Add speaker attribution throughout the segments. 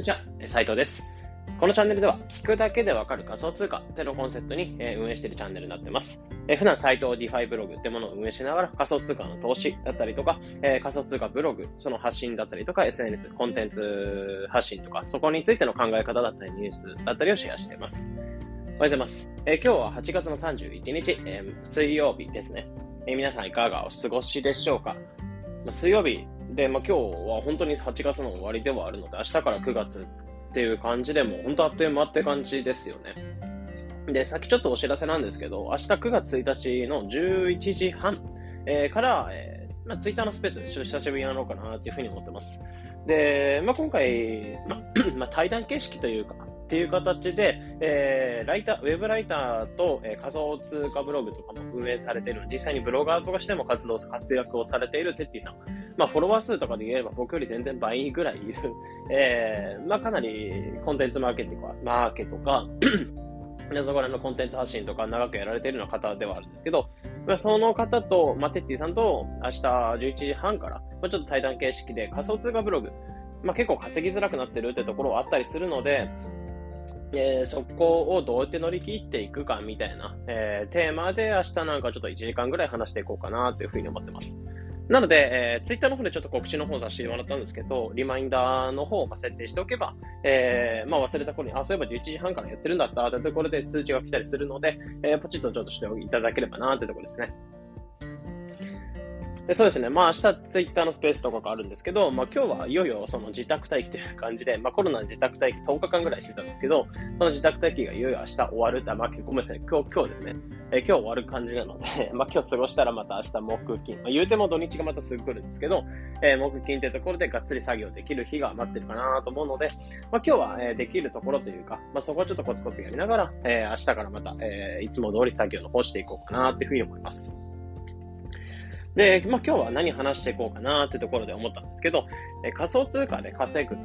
Speaker 1: こんにちは、斉藤です。このチャンネルでは、聞くだけでわかる仮想通貨ってのコンセプトに、え運営しているチャンネルになってます。え普段、サイト、ディファイブログってものを運営しながら、仮想通貨の投資だったりとか、え仮想通貨ブログ、その発信だったりとか、SNS、コンテンツ発信とか、そこについての考え方だったり、ニュースだったりをシェアしています。おはようございます。え今日は8月の31日、え水曜日ですね。え皆さんいかがお過ごしでしょうか？水曜日で、まあ、今日は本当に8月の終わりではあるので、明日から9月っていう感じでも、本当あっという間って感じですよね。で、さっきちょっとお知らせなんですけど、明日9月1日の11時半、えー、から、えーまあ、ツイッターのスペース、ちょっと久しぶりにやろうかなっていうふうに思ってます。で、まあ、今回、ま まあ、対談形式というか、っていう形で、えー、ライター、ウェブライターと、えー、仮想通貨ブログとかも運営されている、実際にブロガーとかしても活動、活躍をされているテッティさん。まあ、フォロワー数とかで言えば僕より全然倍ぐらいいる、えー、まあ、かなりコンテンツマーケティングは、マーケとか そこら辺のコンテンツ発信とか長くやられているような方ではあるんですけど、まあ、その方と、まあ、テッティさんと明日11時半から、まあ、ちょっと対談形式で仮想通貨ブログ、まあ、結構稼ぎづらくなってるってところはあったりするので、えー、そこをどうやって乗り切っていくかみたいな、えー、テーマで明日なんかちょっと1時間ぐらい話していこうかなというふうに思ってます。なので、えー、ツイッターの方でちょっと告知の方させてもらったんですけど、リマインダーの方を設定しておけば、えー、まあ忘れた頃に、あ、そういえば11時半からやってるんだったというところで通知が来たりするので、えー、ポチッとちょっとしていただければなというところですね。でそうですね。まあ明日ツイッターのスペースとかがあるんですけど、まあ今日はいよいよその自宅待機という感じで、まあコロナで自宅待機10日間ぐらいしてたんですけど、その自宅待機がいよいよ明日終わる、あ、まあごめんなさい、今日、今日ですね。え今日終わる感じなので、まあ今日過ごしたらまた明日木金、まあ言うても土日がまたすぐ来るんですけど、えー、木金ってところでがっつり作業できる日が待ってるかなと思うので、まあ今日は、え、できるところというか、まあそこはちょっとコツコツやりながら、えー、明日からまた、えー、いつも通り作業の方していこうかなっていうふうに思います。で、まあ、今日は何話していこうかなってところで思ったんですけど、え仮想通貨で稼ぐ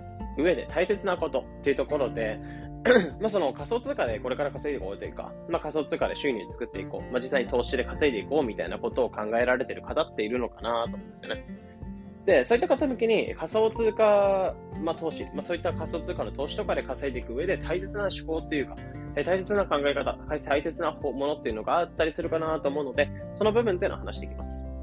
Speaker 1: 上で大切なことっていうところで、まあその仮想通貨でこれから稼いでいこうというか、まあ仮想通貨で収入作っていこう、まあ実際に投資で稼いでいこうみたいなことを考えられている方っているのかなと思うんですよね。で、そういった方向けに仮想通貨、まあ、投資、まあ、そういった仮想通貨の投資とかで稼いでいく上で大切な思考っていうか、大切な考え方、大切なものっていうのがあったりするかなと思うので、その部分っていうのを話していきます。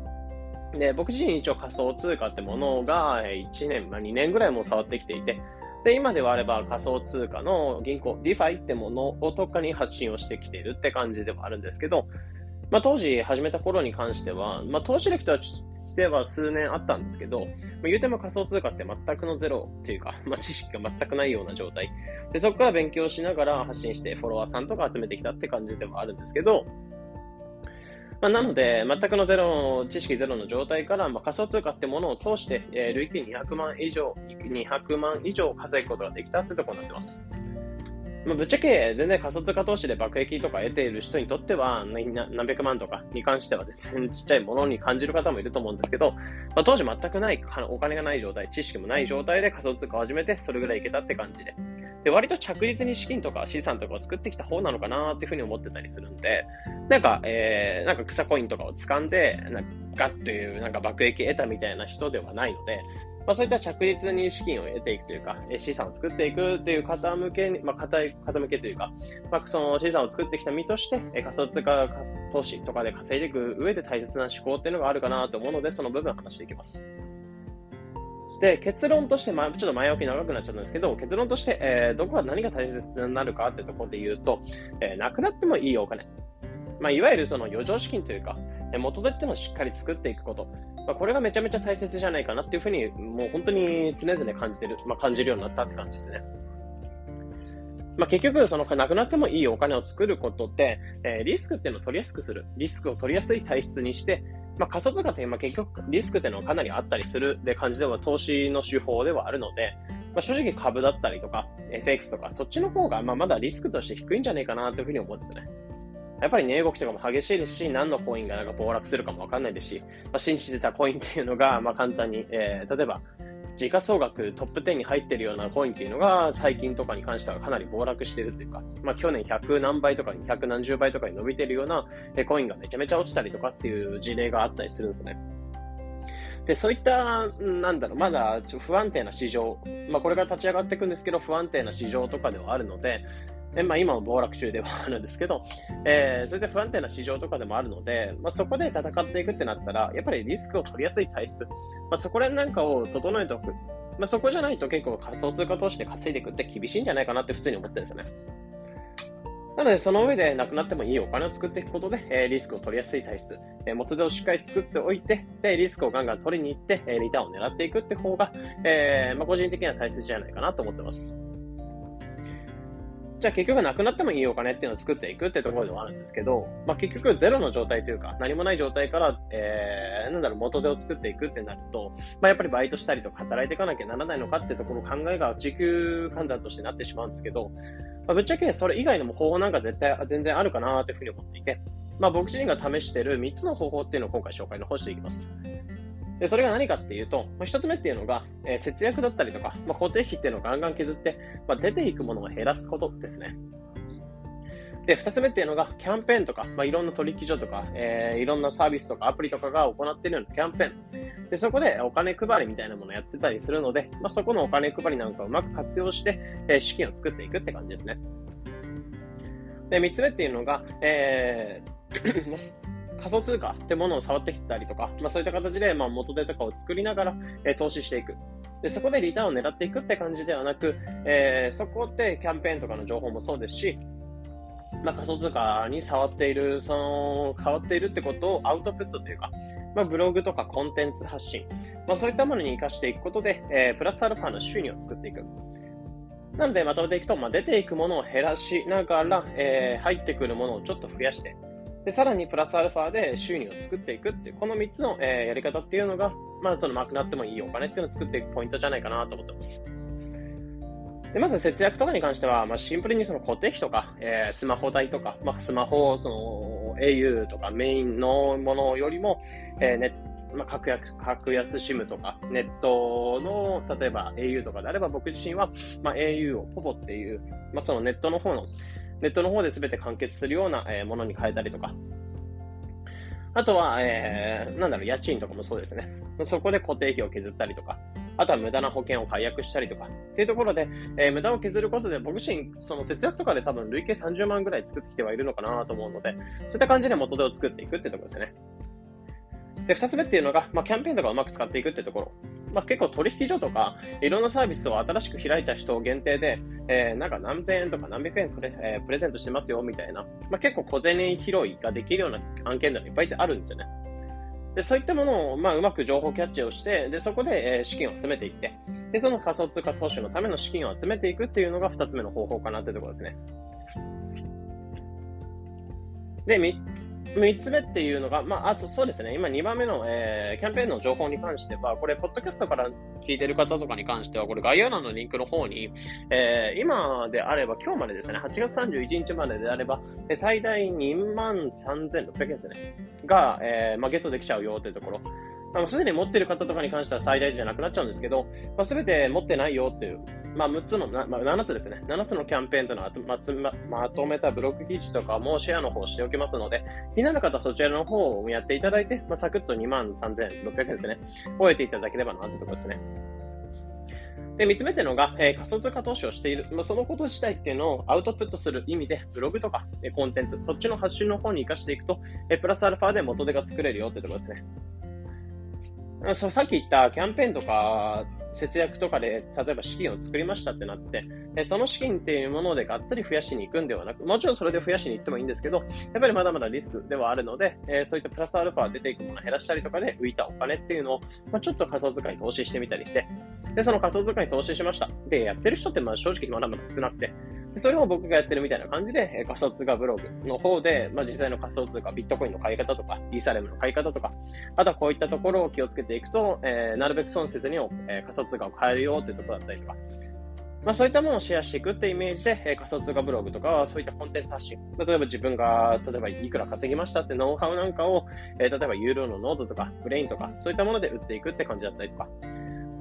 Speaker 1: で、僕自身一応仮想通貨ってものが1年、まあ、2年ぐらいも触ってきていて、で、今ではあれば仮想通貨の銀行、DeFi ってものを特化に発信をしてきているって感じではあるんですけど、まあ、当時始めた頃に関しては、まあ、投資歴としては数年あったんですけど、まあ、言うても仮想通貨って全くのゼロっていうか、まあ、知識が全くないような状態。で、そこから勉強しながら発信してフォロワーさんとか集めてきたって感じではあるんですけど、まあ、なので、全くのゼロ、知識ゼロの状態から、まあ、仮想通貨ってものを通して、えー、累計200万以上、200万以上稼ぐことができたってところになってます。まあ、ぶっちゃけ全然仮想通貨投資で爆益とか得ている人にとっては何百万とかに関しては全然ちっちゃいものに感じる方もいると思うんですけど、まあ、当時全くないお金がない状態、知識もない状態で仮想通貨を始めてそれぐらいいけたって感じで。で、割と着実に資金とか資産とかを作ってきた方なのかなっていうふうに思ってたりするんで、なんか、えー、なんか草コインとかを掴んで、なんかっていうなんか爆益得たみたいな人ではないので、まあ、そういった着実に資金を得ていくというか、資産を作っていくという方向けに、まあ、方向けというか、まあ、その資産を作ってきた身として、仮想通貨投資とかで稼いでいく上で大切な思考っていうのがあるかなと思うので、その部分を話していきます。で、結論として、まあ、ちょっと前置き長くなっちゃったんですけど、結論として、えー、どこが何が大切になるかってところで言うと、えー、なくなってもいいお金。まあ、いわゆるその余剰資金というか、元でってもしっかり作っていくこと。まあ、これがめちゃめちゃ大切じゃないかなっていうふうに、もう本当に常々感じてる、まあ、感じるようになったって感じですね。まあ、結局、その、なくなってもいいお金を作ることって、えー、リスクっていうのを取りやすくする。リスクを取りやすい体質にして、まあ、仮想通貨って、まあ、結局、リスクっていうのはかなりあったりするで感じでは投資の手法ではあるので、まあ、正直株だったりとか、FX とか、そっちの方が、まあ、まだリスクとして低いんじゃないかなというふうに思うんですね。やっぱり値、動きとかも激しいですし、何のコインがなんか暴落するかもわかんないですし、まあ、信じてたコインっていうのが、まあ、簡単に、えー、例えば、時価総額トップ10に入ってるようなコインっていうのが最近とかに関してはかなり暴落してるというか、まあ去年100何倍とかに100何十倍とかに伸びてるようなコインがめちゃめちゃ落ちたりとかっていう事例があったりするんですね。で、そういった、なんだろう、まだ不安定な市場、まあ、これから立ち上がっていくんですけど、不安定な市場とかではあるので、でまあ、今も暴落中ではあるんですけど、えー、それで不安定な市場とかでもあるので、まあ、そこで戦っていくってなったら、やっぱりリスクを取りやすい体質、まあ、そこら辺なんかを整えておく。まあ、そこじゃないと結構仮想通貨投資で稼いでいくって厳しいんじゃないかなって普通に思ってるんですよね。なので、その上でなくなってもいいお金を作っていくことで、えー、リスクを取りやすい体質、えー、元手をしっかり作っておいて、で、リスクをガンガン取りに行って、えー、リターンを狙っていくって方が、えー、まあ、個人的には大切じゃないかなと思ってます。じゃあ結局なくなってもいいお金っていうのを作っていくってところではあるんですけど、まあ、結局ゼロの状態というか、何もない状態から、えー、なんだろう、元手を作っていくってなると、まあ、やっぱりバイトしたりとか働いていかなきゃならないのかってところ考えが時給換算としてなってしまうんですけど、まあ、ぶっちゃけそれ以外の方法なんか絶対全然あるかなというふうに思っていて、まあ、僕自身が試している3つの方法っていうのを今回紹介の方していきます。で、それが何かっていうと、まあ、一つ目っていうのが、えー、節約だったりとか、まあ、固定費っていうのをガンガン削って、まあ、出ていくものを減らすことですね。で、二つ目っていうのが、キャンペーンとか、まあ、いろんな取引所とか、えー、いろんなサービスとかアプリとかが行っているようなキャンペーン。で、そこでお金配りみたいなものをやってたりするので、まあ、そこのお金配りなんかをうまく活用して、えー、資金を作っていくって感じですね。で、三つ目っていうのが、えー 仮想通貨ってものを触ってきたりとか、まあ、そういった形で、まあ、元手とかを作りながら、え、投資していく。で、そこでリターンを狙っていくって感じではなく、えー、そこってキャンペーンとかの情報もそうですし、まあ、仮想通貨に触っている、その、変わっているってことをアウトプットというか、まあ、ブログとかコンテンツ発信、まあ、そういったものに活かしていくことで、えー、プラスアルファの収入を作っていく。なので、まとめていくと、まあ、出ていくものを減らしながら、えー、入ってくるものをちょっと増やして、で、さらにプラスアルファで収入を作っていくっていう、この3つの、えー、やり方っていうのが、まあ、その、なくなってもいいお金っていうのを作っていくポイントじゃないかなと思ってます。で、まず節約とかに関しては、まあ、シンプルにその固定費とか、えー、スマホ代とか、まあ、スマホ、その、au とかメインのものよりも、えー、ネまあ、格安、格安 SIM とか、ネットの、例えば au とかであれば、僕自身は、まあ、au をポポっていう、まあ、そのネットの方の、ネットの方で全て完結するような、えものに変えたりとか、あとは、えー、なんだろう、家賃とかもそうですね。そこで固定費を削ったりとか、あとは無駄な保険を解約したりとか、っていうところで、えー、無駄を削ることで、僕自身、その節約とかで多分累計30万ぐらい作ってきてはいるのかなと思うので、そういった感じで元手を作っていくってところですね。で、二つ目っていうのが、まあ、キャンペーンとかうまく使っていくってところ。まあ、結構取引所とか、いろんなサービスを新しく開いた人限定で、えー、なんか何千円とか何百円プレ,、えー、プレゼントしてますよ、みたいな。まあ、結構小銭拾いができるような案件がいっぱいあるんですよね。で、そういったものを、まあ、うまく情報キャッチをして、で、そこで、えー、資金を集めていって、で、その仮想通貨投資のための資金を集めていくっていうのが二つ目の方法かなってところですね。で、3つ目っていうのが、まあ、あとそうですね、今2番目の、えー、キャンペーンの情報に関しては、これ、ポッドキャストから聞いてる方とかに関しては、これ概要欄のリンクの方に、えー、今であれば、今日までですね、8月31日までであれば、最大2万3600円ですね、が、えー、まあ、ゲットできちゃうよというところ。あの、すでに持ってる方とかに関しては最大じゃなくなっちゃうんですけど、まあ、すべて持ってないよっていう、まあ、6つの、まあ、7つですね。7つのキャンペーンというのはま、ま、まとめたブログ記事とかもシェアの方しておきますので、気になる方はそちらの方をやっていただいて、まあ、サクッと2万3600円ですね。終えていただければなというところですね。で、三つ目っていうのが、えー、仮想通貨投資をしている。まあ、そのこと自体っていうのをアウトプットする意味で、ブログとか、えー、コンテンツ、そっちの発信の方に活かしていくと、えー、プラスアルファで元手が作れるよってところですね。そうさっき言ったキャンペーンとか節約とかで、例えば資金を作りましたってなって、その資金っていうものでがっつり増やしに行くんではなく、もちろんそれで増やしに行ってもいいんですけど、やっぱりまだまだリスクではあるので、えそういったプラスアルファ出ていくものを減らしたりとかで浮いたお金っていうのを、ま、ちょっと仮想通貨に投資してみたりして、で、その仮想通貨に投資しました。で、やってる人ってまあ正直まだまだ少なくて、それを僕がやってるみたいな感じで、仮想通貨ブログの方で、まあ、実際の仮想通貨、ビットコインの買い方とか、イーサレムの買い方とか、あとはこういったところを気をつけていくと、えー、なるべく損せずに、えー、仮想通貨を買えるよっていうところだったりとか、まあ、そういったものをシェアしていくってイメージで、えー、仮想通貨ブログとかはそういったコンテンツ発信。例えば自分が、例えばいくら稼ぎましたってノウハウなんかを、えー、例えば有料のノートとか、 Brain とか、そういったもので売っていくって感じだったりとか、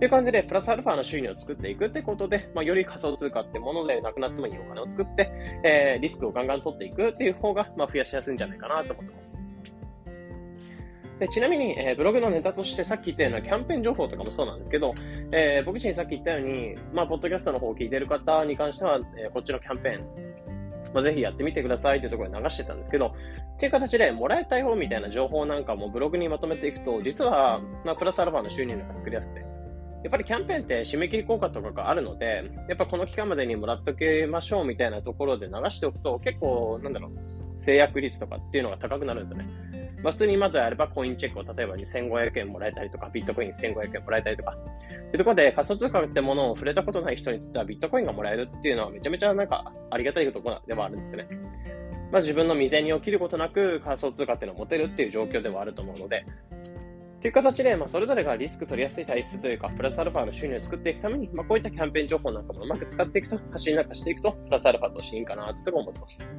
Speaker 1: っていう感じで、プラスアルファの収入を作っていくってことで、まあ、より仮想通貨ってものでなくなってもいいお金を作って、えー、リスクをガンガン取っていくっていう方が、まあ、増やしやすいんじゃないかなと思ってます。でちなみに、えー、ブログのネタとしてさっき言ったようなキャンペーン情報とかもそうなんですけど、えー、僕自身さっき言ったように、まあ、ポッドキャストの方を聞いてる方に関しては、えー、こっちのキャンペーン、まあ、ぜひやってみてくださいというところで流してたんですけど、っていう形で、もらいたい方みたいな情報なんかもブログにまとめていくと、実は、まあ、プラスアルファの収入が作りやすくて、やっぱりキャンペーンって締め切り効果とかがあるので、やっぱこの期間までにもらっときましょうみたいなところで流しておくと、結構、なんだろう、制約率とかっていうのが高くなるんですよね。まあ、普通に今とやればコインチェックを例えば2500円もらえたりとか、ビットコイン1500円もらえたりとか、っていうところで仮想通貨ってものを触れたことない人にとってはビットコインがもらえるっていうのはめちゃめちゃなんかありがたいところではあるんですね。まあ、自分の未然に起きることなく仮想通貨っていうのを持てるっていう状況ではあると思うので、という形で、まあ、それぞれがリスク取りやすい体質というか、プラスアルファの収入を作っていくために、まあ、こういったキャンペーン情報なんかもうまく使っていくと、発信なんかしていくと、プラスアルファとしていいかなというところ思ってます。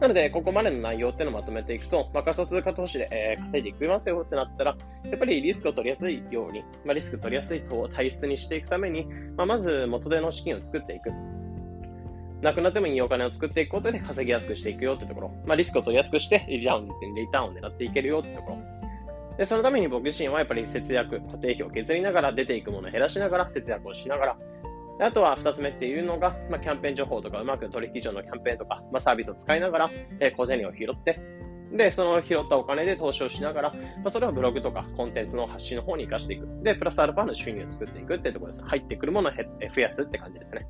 Speaker 1: なので、ここまでの内容っていうのをまとめていくと、まあ、仮想通貨投資で、えー、稼いでいきますよってなったら、やっぱりリスクを取りやすいように、まあ、リスク取りやすい体質にしていくために、まあ、まず元手の資金を作っていく。なくなってもいいお金を作っていくことで稼ぎやすくしていくよってところ。まあ、リスクを取りやすくして、リターンを狙っていけるよってところ。で、そのために僕自身はやっぱり節約、固定費を削りながら、出ていくものを減らしながら、節約をしながら、あとは二つ目っていうのが、まあ、キャンペーン情報とか、うまく取引所のキャンペーンとか、まあ、サービスを使いながら、えー、小銭を拾って、で、その拾ったお金で投資をしながら、まあ、それをブログとかコンテンツの発信の方に活かしていく。で、プラスアルファの収入を作っていくってところです。入ってくるものを増やすって感じですね。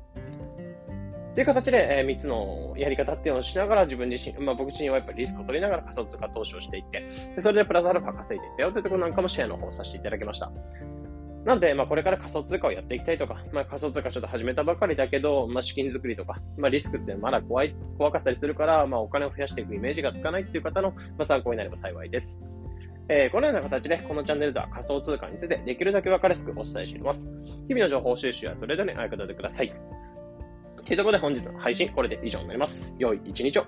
Speaker 1: っていう形で、えー、3つのやり方っていうのをしながら自分自身、まあ僕自身はやっぱりリスクを取りながら仮想通貨投資をしていって、でそれでプラスアルファ稼いでいったよってところなんかもシェアの方させていただきました。なんで、まあ、これから仮想通貨をやっていきたいとか、まあ、仮想通貨ちょっと始めたばかりだけど、まあ、資金作りとか、まあ、リスクってまだ怖い、怖かったりするから、まあ、お金を増やしていくイメージがつかないっていう方の、まあ、参考になれば幸いです。えー、このような形で、このチャンネルでは仮想通貨についてできるだけ分かりやすくお伝えしています。日々の情報収集やトレードにあやかたてください。というところで本日の配信、これで以上になります。良い一日を。